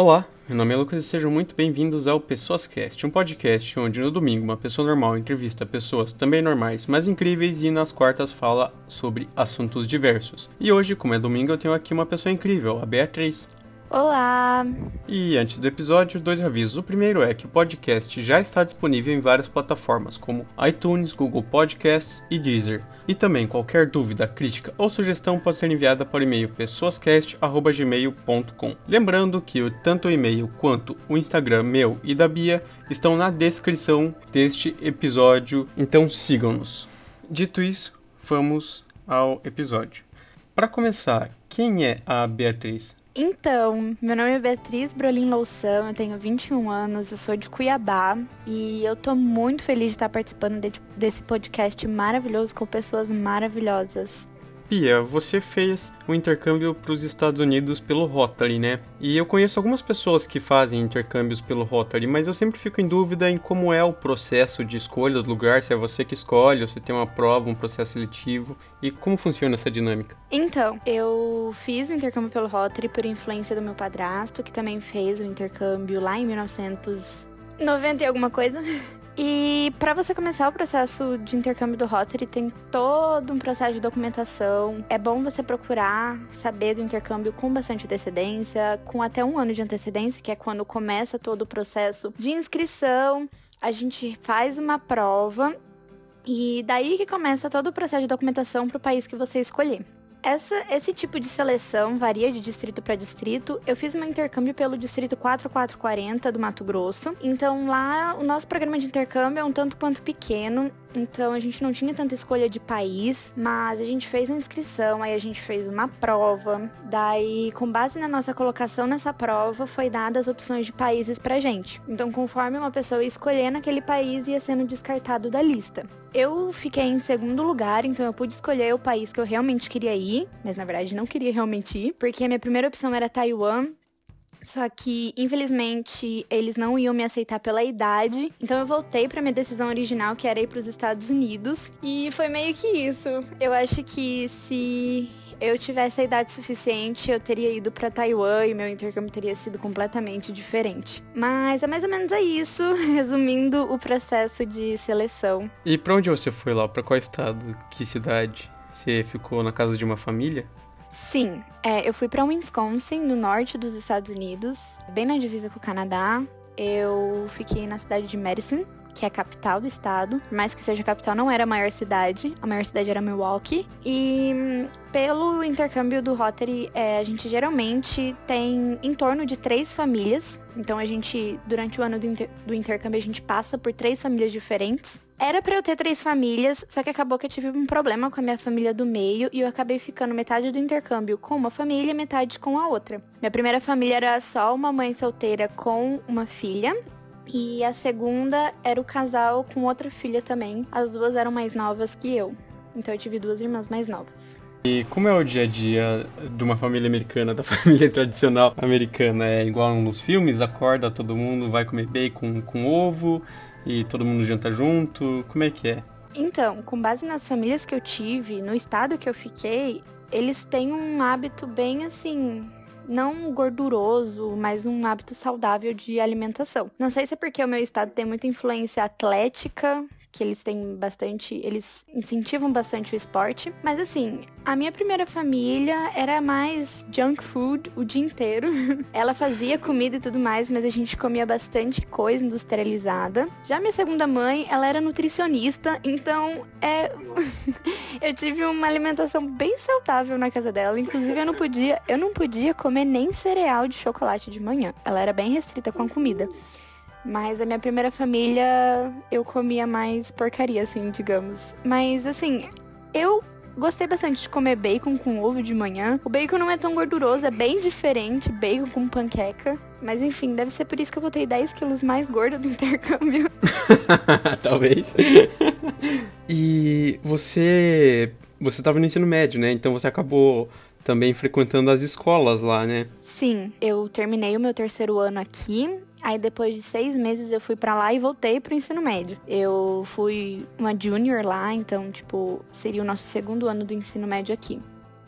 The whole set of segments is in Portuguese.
Olá, meu nome é Lucas e sejam muito bem-vindos ao Pessoas Cast, um podcast onde no domingo uma pessoa normal entrevista pessoas também normais, mas incríveis e nas quartas fala sobre assuntos diversos. E hoje, como é domingo, eu tenho aqui uma pessoa incrível, a Beatriz. Olá! E antes do episódio, dois avisos. O primeiro é que o podcast já está disponível em várias plataformas, como iTunes, Google Podcasts e Deezer. E também qualquer dúvida, crítica ou sugestão pode ser enviada por e-mail pessoascast.gmail.com. Lembrando que tanto o e-mail quanto o Instagram meu e da Bia estão na descrição deste episódio, então sigam-nos. Dito isso, vamos ao episódio. Para começar, quem é a Beatriz? Então, meu nome é Beatriz Brolin Loução, eu tenho 21 anos, eu sou de Cuiabá e eu tô muito feliz de estar participando de, desse podcast maravilhoso com pessoas maravilhosas. Pia, você fez o intercâmbio para os Estados Unidos pelo Rotary, né? E eu conheço algumas pessoas que fazem intercâmbios pelo Rotary, mas eu sempre fico em dúvida em como é o processo de escolha do lugar, se é você que escolhe, ou se tem uma prova, um processo seletivo, e como funciona essa dinâmica. Então, eu fiz o intercâmbio pelo Rotary por influência do meu padrasto, que também fez o intercâmbio lá em 1990 e alguma coisa. E para você começar o processo de intercâmbio do Rotary, tem todo um processo de documentação. É bom você procurar saber do intercâmbio com bastante antecedência, com até um ano de antecedência, que é quando começa todo o processo de inscrição. A gente faz uma prova e daí que começa todo o processo de documentação para o país que você escolher. Essa, esse tipo de seleção varia de distrito para distrito. Eu fiz um intercâmbio pelo distrito 4440 do Mato Grosso. Então lá o nosso programa de intercâmbio é um tanto quanto pequeno. Então a gente não tinha tanta escolha de país, mas a gente fez a inscrição, aí a gente fez uma prova. Daí, com base na nossa colocação nessa prova, foi dadas as opções de países pra gente. Então, conforme uma pessoa ia escolhendo aquele país, ia sendo descartado da lista. Eu fiquei em segundo lugar, então eu pude escolher o país que eu realmente queria ir, mas na verdade não queria realmente ir, porque a minha primeira opção era Taiwan, só que, infelizmente, eles não iam me aceitar pela idade. Então eu voltei para minha decisão original, que era ir para os Estados Unidos. E foi meio que isso. Eu acho que se eu tivesse a idade suficiente, eu teria ido para Taiwan e meu intercâmbio teria sido completamente diferente. Mas é mais ou menos isso, resumindo o processo de seleção. E para onde você foi lá? Para qual estado? Que cidade? Você ficou na casa de uma família? Sim, é, eu fui para Wisconsin, no norte dos Estados Unidos, bem na divisa com o Canadá. Eu fiquei na cidade de Madison, que é a capital do estado. Mais que seja capital, não era a maior cidade. A maior cidade era Milwaukee. E hum, pelo intercâmbio do Rotary, é, a gente geralmente tem em torno de três famílias. Então a gente, durante o ano do, inter do intercâmbio, a gente passa por três famílias diferentes. Era para eu ter três famílias, só que acabou que eu tive um problema com a minha família do meio e eu acabei ficando metade do intercâmbio com uma família e metade com a outra. Minha primeira família era só uma mãe solteira com uma filha. E a segunda era o casal com outra filha também. As duas eram mais novas que eu. Então eu tive duas irmãs mais novas. E como é o dia a dia de uma família americana, da família tradicional americana? É igual nos filmes? Acorda todo mundo, vai comer bacon com ovo e todo mundo janta junto? Como é que é? Então, com base nas famílias que eu tive, no estado que eu fiquei, eles têm um hábito bem assim, não gorduroso, mas um hábito saudável de alimentação. Não sei se é porque o meu estado tem muita influência atlética, que eles têm bastante, eles incentivam bastante o esporte. Mas assim, a minha primeira família era mais junk food o dia inteiro. Ela fazia comida e tudo mais, mas a gente comia bastante coisa industrializada. Já minha segunda mãe, ela era nutricionista, então é eu tive uma alimentação bem saudável na casa dela. Inclusive eu não podia, eu não podia comer nem cereal de chocolate de manhã. Ela era bem restrita com a comida. Mas a minha primeira família, eu comia mais porcaria, assim, digamos. Mas, assim, eu gostei bastante de comer bacon com ovo de manhã. O bacon não é tão gorduroso, é bem diferente, bacon com panqueca. Mas enfim, deve ser por isso que eu voltei 10 quilos mais gorda do intercâmbio. Talvez. e você. Você estava no ensino médio, né? Então você acabou também frequentando as escolas lá, né? Sim, eu terminei o meu terceiro ano aqui. Aí depois de seis meses eu fui para lá e voltei pro ensino médio. Eu fui uma junior lá, então, tipo, seria o nosso segundo ano do ensino médio aqui.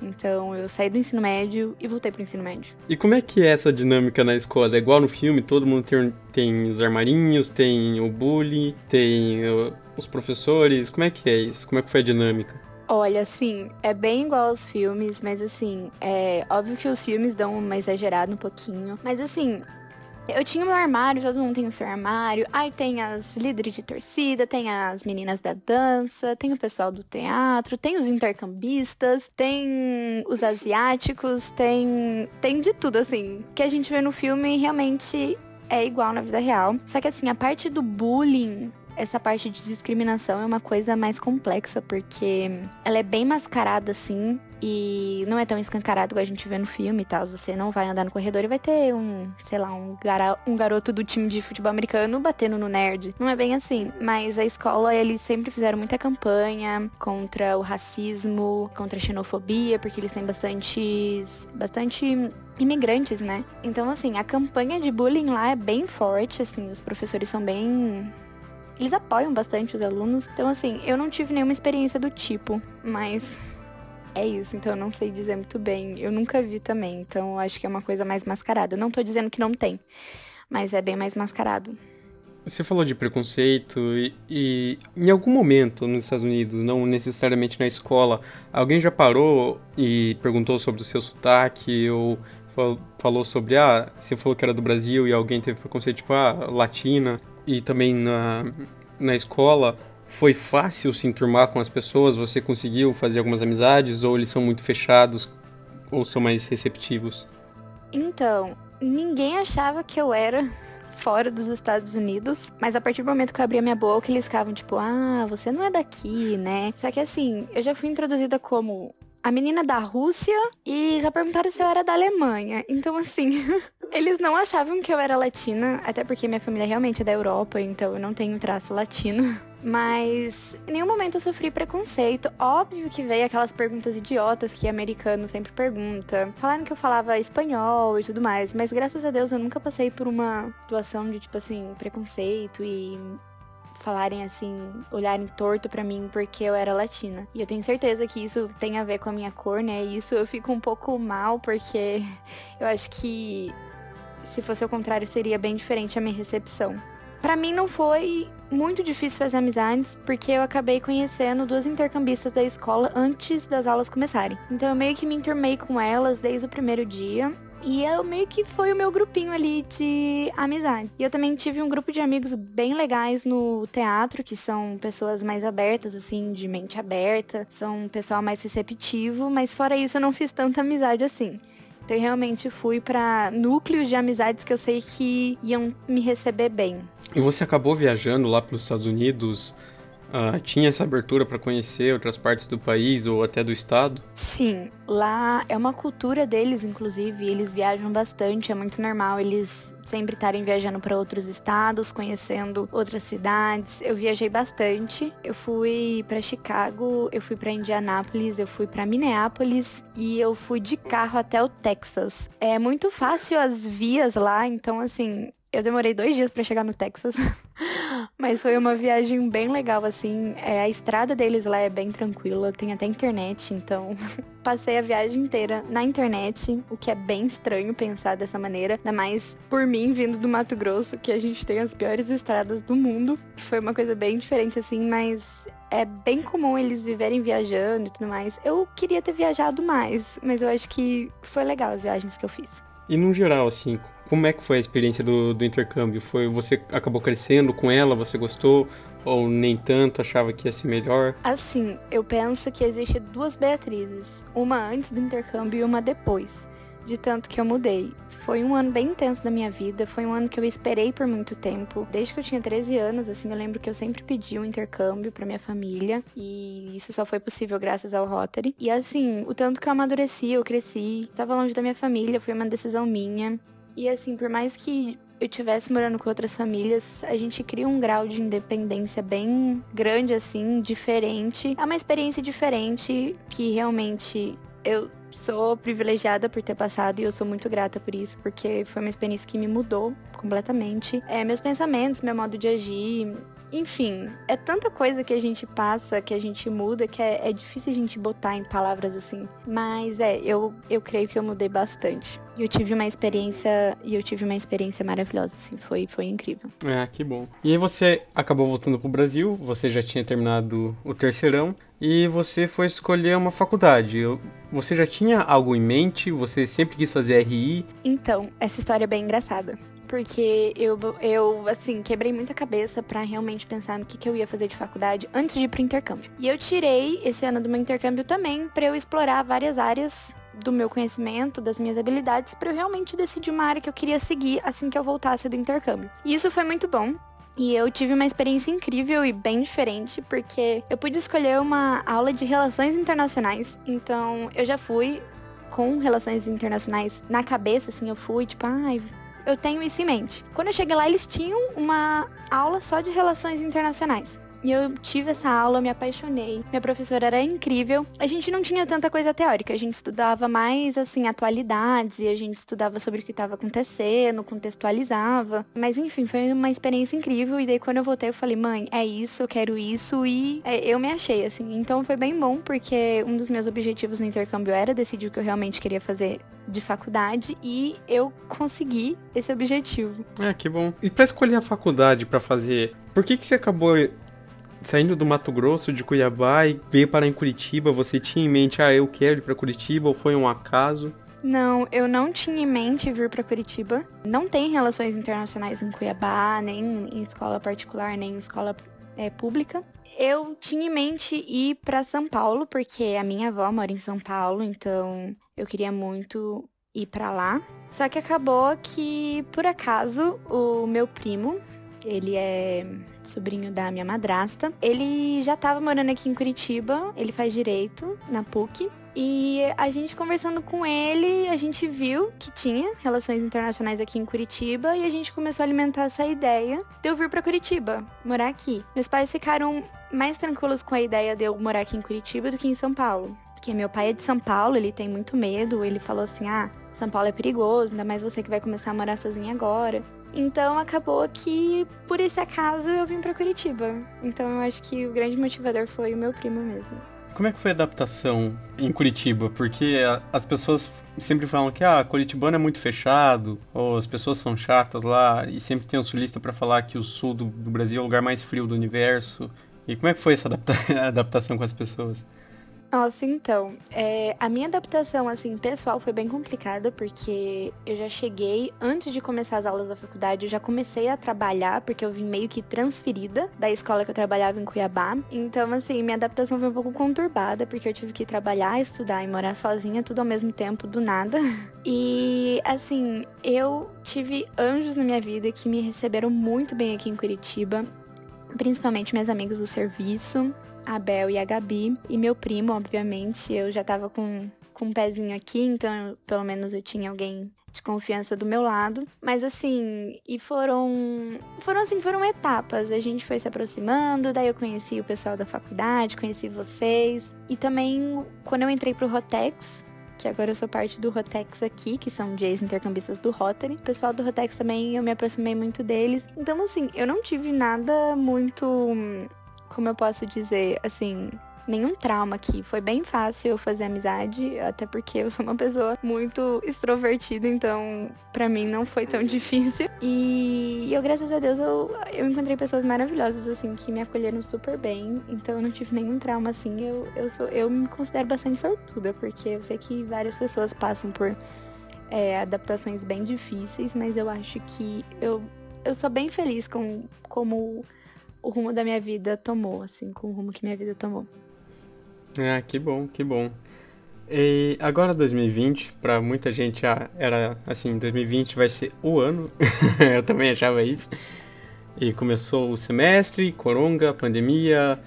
Então eu saí do ensino médio e voltei pro ensino médio. E como é que é essa dinâmica na escola? É igual no filme, todo mundo tem, tem os armarinhos, tem o bullying, tem uh, os professores. Como é que é isso? Como é que foi a dinâmica? Olha, assim, é bem igual aos filmes, mas assim, é óbvio que os filmes dão uma exagerada um pouquinho. Mas assim, eu tinha o meu armário, todo mundo tem o seu armário. Aí tem as líderes de torcida, tem as meninas da dança, tem o pessoal do teatro, tem os intercambistas, tem os asiáticos, tem tem de tudo assim. Que a gente vê no filme realmente é igual na vida real. Só que assim, a parte do bullying essa parte de discriminação é uma coisa mais complexa, porque ela é bem mascarada, assim, e não é tão escancarado como a gente vê no filme e tal. Você não vai andar no corredor e vai ter um, sei lá, um, gara um garoto do time de futebol americano batendo no nerd. Não é bem assim. Mas a escola, eles sempre fizeram muita campanha contra o racismo, contra a xenofobia, porque eles têm bastante. bastante imigrantes, né? Então, assim, a campanha de bullying lá é bem forte, assim, os professores são bem eles apoiam bastante os alunos. Então, assim, eu não tive nenhuma experiência do tipo, mas é isso, então eu não sei dizer muito bem. Eu nunca vi também, então eu acho que é uma coisa mais mascarada. Não tô dizendo que não tem, mas é bem mais mascarado. Você falou de preconceito e, e, em algum momento nos Estados Unidos, não necessariamente na escola, alguém já parou e perguntou sobre o seu sotaque ou falou sobre, ah, você falou que era do Brasil e alguém teve preconceito, tipo, ah, latina e também na, na escola, foi fácil se enturmar com as pessoas? Você conseguiu fazer algumas amizades? Ou eles são muito fechados? Ou são mais receptivos? Então, ninguém achava que eu era fora dos Estados Unidos, mas a partir do momento que eu abria minha boca, eles ficavam tipo, ah, você não é daqui, né? Só que assim, eu já fui introduzida como a menina da Rússia e já perguntaram se eu era da Alemanha. Então, assim, eles não achavam que eu era latina, até porque minha família realmente é da Europa, então eu não tenho traço latino. Mas em nenhum momento eu sofri preconceito. Óbvio que veio aquelas perguntas idiotas que americano sempre pergunta. Falaram que eu falava espanhol e tudo mais, mas graças a Deus eu nunca passei por uma situação de, tipo assim, preconceito e falarem assim, olharem torto para mim porque eu era latina. E eu tenho certeza que isso tem a ver com a minha cor, né? E isso eu fico um pouco mal porque eu acho que se fosse o contrário seria bem diferente a minha recepção. Para mim não foi muito difícil fazer amizades, porque eu acabei conhecendo duas intercambistas da escola antes das aulas começarem. Então eu meio que me enturmei com elas desde o primeiro dia. E eu meio que foi o meu grupinho ali de amizade. E eu também tive um grupo de amigos bem legais no teatro, que são pessoas mais abertas, assim, de mente aberta, são um pessoal mais receptivo, mas fora isso eu não fiz tanta amizade assim. Então eu realmente fui para núcleos de amizades que eu sei que iam me receber bem. E você acabou viajando lá para os Estados Unidos Uh, tinha essa abertura para conhecer outras partes do país ou até do estado? Sim, lá é uma cultura deles, inclusive, eles viajam bastante, é muito normal eles sempre estarem viajando para outros estados, conhecendo outras cidades. Eu viajei bastante. Eu fui para Chicago, eu fui para Indianápolis, eu fui para Minneapolis e eu fui de carro até o Texas. É muito fácil as vias lá, então assim, eu demorei dois dias para chegar no Texas, mas foi uma viagem bem legal, assim. É, a estrada deles lá é bem tranquila, tem até internet, então passei a viagem inteira na internet, o que é bem estranho pensar dessa maneira, ainda mais por mim vindo do Mato Grosso, que a gente tem as piores estradas do mundo. Foi uma coisa bem diferente, assim, mas é bem comum eles viverem viajando e tudo mais. Eu queria ter viajado mais, mas eu acho que foi legal as viagens que eu fiz. E no geral, assim, como é que foi a experiência do, do intercâmbio? Foi você acabou crescendo com ela, você gostou ou nem tanto, achava que ia ser melhor? Assim, eu penso que existe duas Beatrizes, uma antes do intercâmbio e uma depois. De tanto que eu mudei. Foi um ano bem intenso da minha vida, foi um ano que eu esperei por muito tempo. Desde que eu tinha 13 anos, assim, eu lembro que eu sempre pedi um intercâmbio para minha família, e isso só foi possível graças ao Rotary. E assim, o tanto que eu amadureci, eu cresci, estava longe da minha família, foi uma decisão minha. E assim, por mais que eu tivesse morando com outras famílias, a gente cria um grau de independência bem grande, assim, diferente. É uma experiência diferente que realmente eu sou privilegiada por ter passado e eu sou muito grata por isso, porque foi uma experiência que me mudou completamente. É, meus pensamentos, meu modo de agir, enfim, é tanta coisa que a gente passa, que a gente muda, que é, é difícil a gente botar em palavras assim. Mas é, eu, eu creio que eu mudei bastante. E eu tive uma experiência, e eu tive uma experiência maravilhosa, assim, foi, foi incrível. É, que bom. E aí você acabou voltando pro Brasil, você já tinha terminado o terceirão, e você foi escolher uma faculdade. Você já tinha algo em mente? Você sempre quis fazer RI? Então, essa história é bem engraçada porque eu, eu assim, quebrei muita cabeça para realmente pensar no que, que eu ia fazer de faculdade antes de ir pro intercâmbio. E eu tirei esse ano do meu intercâmbio também para eu explorar várias áreas do meu conhecimento, das minhas habilidades, para eu realmente decidir uma área que eu queria seguir assim que eu voltasse do intercâmbio. E isso foi muito bom. E eu tive uma experiência incrível e bem diferente, porque eu pude escolher uma aula de relações internacionais. Então, eu já fui com relações internacionais na cabeça, assim, eu fui, tipo, ai, ah, eu tenho isso em mente. Quando eu cheguei lá, eles tinham uma aula só de relações internacionais. E eu tive essa aula, me apaixonei. Minha professora era incrível. A gente não tinha tanta coisa teórica, a gente estudava mais assim atualidades e a gente estudava sobre o que estava acontecendo, contextualizava. Mas enfim, foi uma experiência incrível e daí quando eu voltei eu falei: "Mãe, é isso, eu quero isso" e é, eu me achei assim. Então foi bem bom porque um dos meus objetivos no intercâmbio era decidir o que eu realmente queria fazer de faculdade e eu consegui esse objetivo. É, que bom. E para escolher a faculdade para fazer, por que que você acabou saindo do Mato Grosso, de Cuiabá e veio parar em Curitiba, você tinha em mente, ah, eu quero ir para Curitiba ou foi um acaso? Não, eu não tinha em mente vir para Curitiba. Não tem relações internacionais em Cuiabá, nem em escola particular, nem em escola é, pública. Eu tinha em mente ir para São Paulo, porque a minha avó mora em São Paulo, então eu queria muito ir para lá. Só que acabou que, por acaso, o meu primo, ele é sobrinho da minha madrasta. Ele já estava morando aqui em Curitiba, ele faz direito na PUC. E a gente conversando com ele, a gente viu que tinha relações internacionais aqui em Curitiba e a gente começou a alimentar essa ideia de eu vir para Curitiba, morar aqui. Meus pais ficaram mais tranquilos com a ideia de eu morar aqui em Curitiba do que em São Paulo. Porque meu pai é de São Paulo, ele tem muito medo, ele falou assim: "Ah, São Paulo é perigoso, ainda mais você que vai começar a morar sozinha agora". Então acabou que, por esse acaso, eu vim para Curitiba. Então eu acho que o grande motivador foi o meu primo mesmo. Como é que foi a adaptação em Curitiba? Porque as pessoas sempre falam que ah, Curitibano é muito fechado, ou as pessoas são chatas lá, e sempre tem um sulista para falar que o sul do, Brasil é o lugar mais frio do universo. E como é que foi essa adapta adaptação com as pessoas? Nossa, então, é, a minha adaptação, assim, pessoal foi bem complicada, porque eu já cheguei, antes de começar as aulas da faculdade, eu já comecei a trabalhar, porque eu vim meio que transferida da escola que eu trabalhava em Cuiabá. Então, assim, minha adaptação foi um pouco conturbada, porque eu tive que trabalhar, estudar e morar sozinha, tudo ao mesmo tempo, do nada. E, assim, eu tive anjos na minha vida que me receberam muito bem aqui em Curitiba, principalmente minhas amigas do serviço a Bel e a Gabi. E meu primo, obviamente, eu já tava com, com um pezinho aqui, então pelo menos eu tinha alguém de confiança do meu lado. Mas assim, e foram. Foram assim, foram etapas. A gente foi se aproximando, daí eu conheci o pessoal da faculdade, conheci vocês. E também, quando eu entrei pro Rotex, que agora eu sou parte do Rotex aqui, que são de ex-intercambistas do Rotary. O pessoal do Rotex também, eu me aproximei muito deles. Então, assim, eu não tive nada muito como eu posso dizer, assim, nenhum trauma aqui. Foi bem fácil eu fazer amizade, até porque eu sou uma pessoa muito extrovertida, então para mim não foi tão difícil. E eu, graças a Deus, eu, eu encontrei pessoas maravilhosas, assim, que me acolheram super bem. Então eu não tive nenhum trauma, assim. Eu, eu, sou, eu me considero bastante sortuda, porque eu sei que várias pessoas passam por é, adaptações bem difíceis, mas eu acho que eu, eu sou bem feliz com como o rumo da minha vida tomou, assim, com o rumo que minha vida tomou. Ah, que bom, que bom. E agora 2020, para muita gente era assim, 2020 vai ser o ano. Eu também achava isso. E começou o semestre, coronga, pandemia,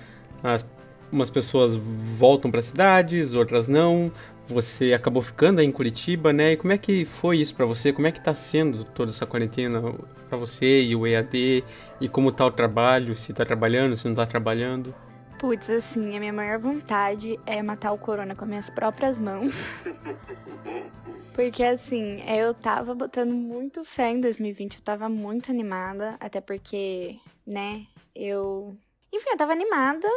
as, umas pessoas voltam para cidades, outras não você acabou ficando aí em Curitiba, né? E como é que foi isso para você? Como é que tá sendo toda essa quarentena para você e o EAD? E como tá o trabalho? Se tá trabalhando, se não tá trabalhando? Putz, assim, a minha maior vontade é matar o corona com as minhas próprias mãos. porque, assim, eu tava botando muito fé em 2020, eu tava muito animada, até porque, né, Eu. Enfim, eu tava animada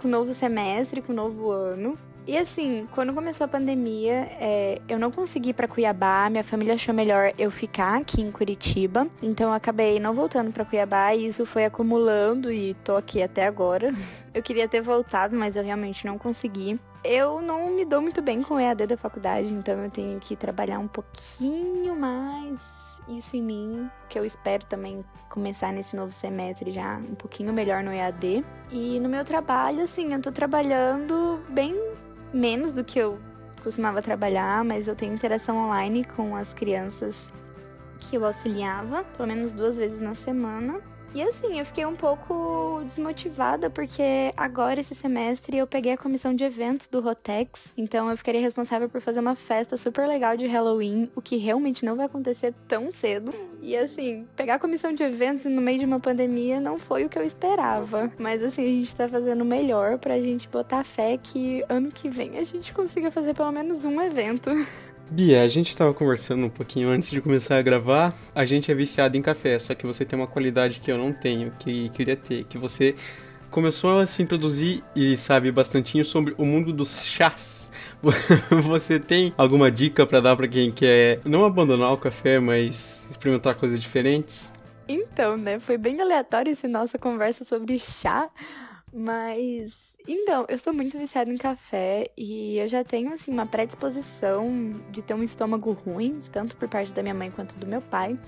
com o novo semestre, com o novo ano. E assim, quando começou a pandemia, é, eu não consegui ir pra Cuiabá, minha família achou melhor eu ficar aqui em Curitiba. Então eu acabei não voltando para Cuiabá e isso foi acumulando e tô aqui até agora. Eu queria ter voltado, mas eu realmente não consegui. Eu não me dou muito bem com o EAD da faculdade, então eu tenho que trabalhar um pouquinho mais isso em mim, que eu espero também começar nesse novo semestre já um pouquinho melhor no EAD. E no meu trabalho, assim, eu tô trabalhando bem menos do que eu costumava trabalhar, mas eu tenho interação online com as crianças que eu auxiliava, pelo menos duas vezes na semana. E assim, eu fiquei um pouco desmotivada porque agora esse semestre eu peguei a comissão de eventos do Rotex, então eu ficaria responsável por fazer uma festa super legal de Halloween, o que realmente não vai acontecer tão cedo. E assim, pegar a comissão de eventos no meio de uma pandemia não foi o que eu esperava, mas assim, a gente tá fazendo o melhor pra gente botar fé que ano que vem a gente consiga fazer pelo menos um evento. Bia, a gente estava conversando um pouquinho antes de começar a gravar. A gente é viciado em café, só que você tem uma qualidade que eu não tenho, que queria ter, que você começou a se introduzir e sabe bastantinho sobre o mundo dos chás. Você tem alguma dica para dar para quem quer não abandonar o café, mas experimentar coisas diferentes? Então, né, foi bem aleatório essa nossa conversa sobre chá, mas então, eu sou muito viciada em café e eu já tenho, assim, uma predisposição de ter um estômago ruim, tanto por parte da minha mãe quanto do meu pai.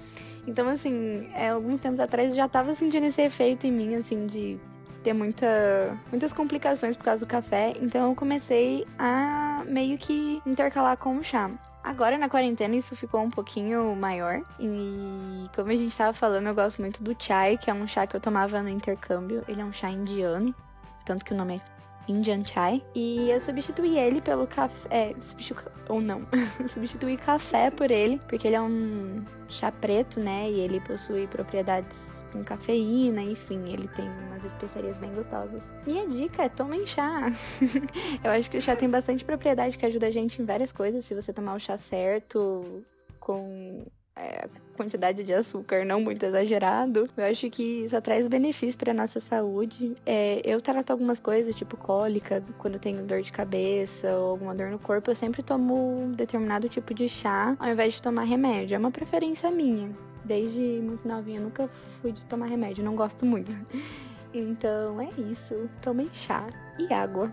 Então, assim, é, alguns tempos atrás eu já tava sentindo esse efeito em mim, assim, de ter muita, muitas complicações por causa do café. Então, eu comecei a meio que intercalar com o chá. Agora na quarentena isso ficou um pouquinho maior. E como a gente estava falando, eu gosto muito do chai, que é um chá que eu tomava no intercâmbio. Ele é um chá indiano tanto que o nome é Indian Chai. E eu substituí ele pelo café. É, substitu... ou não. substituí café por ele, porque ele é um chá preto, né? E ele possui propriedades com cafeína, enfim, ele tem umas especiarias bem gostosas. Minha dica é tomem chá. eu acho que o chá tem bastante propriedade que ajuda a gente em várias coisas. Se você tomar o chá certo, com é, quantidade de açúcar não muito exagerado, eu acho que isso traz benefício para nossa saúde. É, eu trato algumas coisas, tipo cólica, quando eu tenho dor de cabeça ou alguma dor no corpo, eu sempre tomo um determinado tipo de chá ao invés de tomar remédio. É uma preferência minha. Desde muito novinha, nunca fui de tomar remédio, não gosto muito. Então é isso. Tomem chá e água.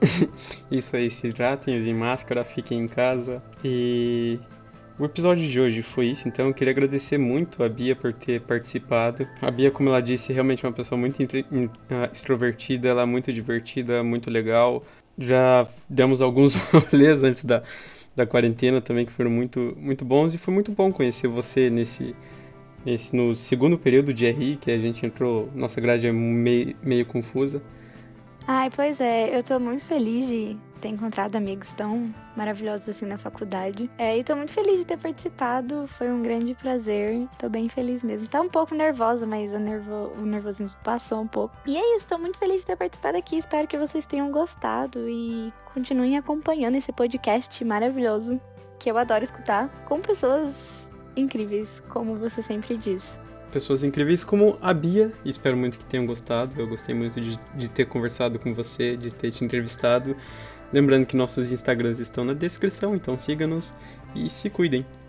isso aí, se hidratem, usem máscara, fiquem em casa e o episódio de hoje foi isso, então eu queria agradecer muito a Bia por ter participado. A Bia, como ela disse, é realmente uma pessoa muito ah, extrovertida, ela é muito divertida, muito legal. Já demos alguns rolês antes da, da quarentena também que foram muito, muito bons e foi muito bom conhecer você nesse, nesse no segundo período de RI, que a gente entrou, nossa grade é meio, meio confusa. Ai, pois é, eu tô muito feliz de ter encontrado amigos tão maravilhosos assim na faculdade. É, e tô muito feliz de ter participado, foi um grande prazer. Tô bem feliz mesmo. Tá um pouco nervosa, mas nervo... o nervosismo passou um pouco. E é isso, tô muito feliz de ter participado aqui. Espero que vocês tenham gostado e continuem acompanhando esse podcast maravilhoso que eu adoro escutar com pessoas incríveis, como você sempre diz pessoas incríveis como a Bia. Espero muito que tenham gostado. Eu gostei muito de, de ter conversado com você, de ter te entrevistado. Lembrando que nossos Instagrams estão na descrição, então siga-nos e se cuidem.